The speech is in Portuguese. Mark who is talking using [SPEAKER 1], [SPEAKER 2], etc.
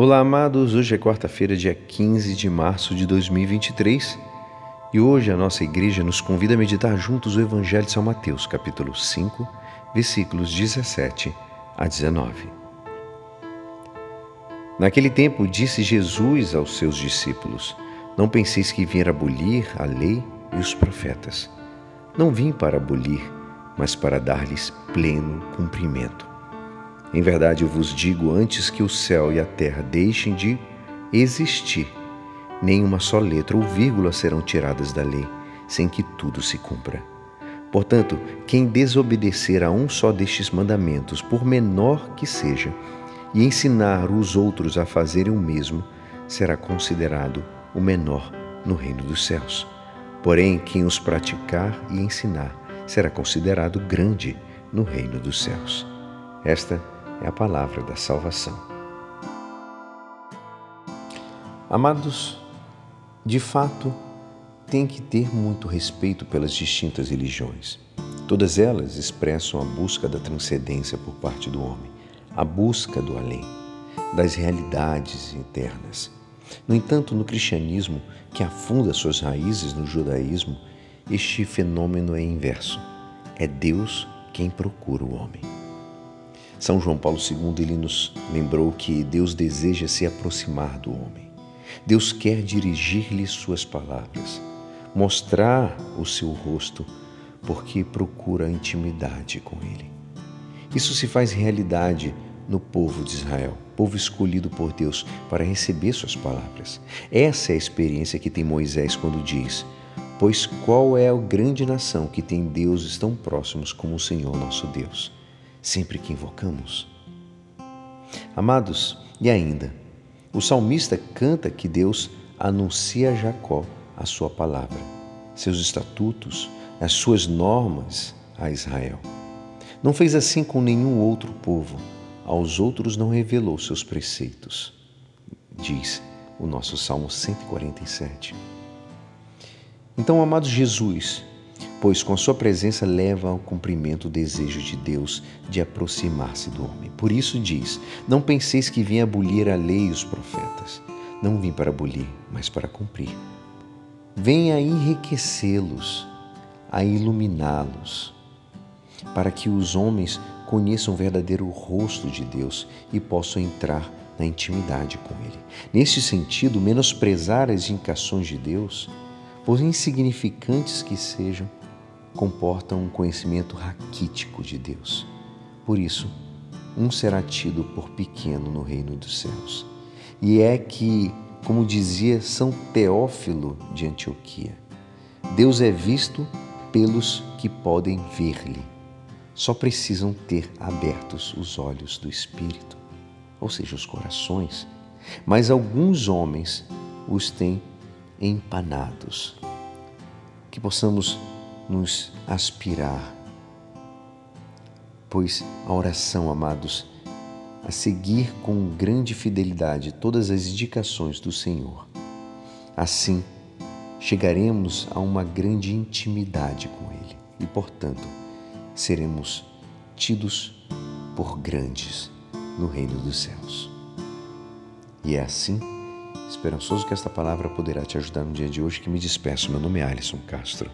[SPEAKER 1] Olá, amados. Hoje é quarta-feira, dia 15 de março de 2023 e hoje a nossa igreja nos convida a meditar juntos o Evangelho de São Mateus, capítulo 5, versículos 17 a 19. Naquele tempo disse Jesus aos seus discípulos: Não penseis que vim abolir a lei e os profetas. Não vim para abolir, mas para dar-lhes pleno cumprimento. Em verdade eu vos digo: antes que o céu e a terra deixem de existir, nem uma só letra ou vírgula serão tiradas da lei, sem que tudo se cumpra. Portanto, quem desobedecer a um só destes mandamentos, por menor que seja, e ensinar os outros a fazerem o mesmo, será considerado o menor no reino dos céus. Porém, quem os praticar e ensinar será considerado grande no reino dos céus. Esta é a palavra da salvação. Amados, de fato, tem que ter muito respeito pelas distintas religiões. Todas elas expressam a busca da transcendência por parte do homem, a busca do além, das realidades eternas. No entanto, no cristianismo, que afunda suas raízes no judaísmo, este fenômeno é inverso. É Deus quem procura o homem. São João Paulo II ele nos lembrou que Deus deseja se aproximar do homem. Deus quer dirigir-lhe suas palavras, mostrar o seu rosto, porque procura intimidade com ele. Isso se faz realidade no povo de Israel, povo escolhido por Deus para receber suas palavras. Essa é a experiência que tem Moisés quando diz: Pois qual é a grande nação que tem deuses tão próximos como o Senhor nosso Deus? Sempre que invocamos. Amados, e ainda, o salmista canta que Deus anuncia a Jacó a sua palavra, seus estatutos, as suas normas a Israel. Não fez assim com nenhum outro povo, aos outros não revelou seus preceitos, diz o nosso Salmo 147. Então, amado Jesus, pois com sua presença leva ao cumprimento o desejo de Deus de aproximar-se do homem. Por isso diz: Não penseis que vim abolir a lei e os profetas. Não vim para abolir, mas para cumprir. Vem a enriquecê-los, a iluminá-los, para que os homens conheçam o verdadeiro rosto de Deus e possam entrar na intimidade com Ele. Neste sentido, menosprezar as indicações de Deus, por insignificantes que sejam, comportam um conhecimento raquítico de Deus. Por isso, um será tido por pequeno no reino dos céus. E é que, como dizia São Teófilo de Antioquia, Deus é visto pelos que podem ver-lhe. Só precisam ter abertos os olhos do espírito, ou seja, os corações. Mas alguns homens os têm empanados. Que possamos nos aspirar. Pois a oração, amados, a seguir com grande fidelidade todas as indicações do Senhor. Assim, chegaremos a uma grande intimidade com Ele e, portanto, seremos tidos por grandes no reino dos céus. E é assim, esperançoso que esta palavra poderá te ajudar no dia de hoje que me despeço. Meu nome é Alisson Castro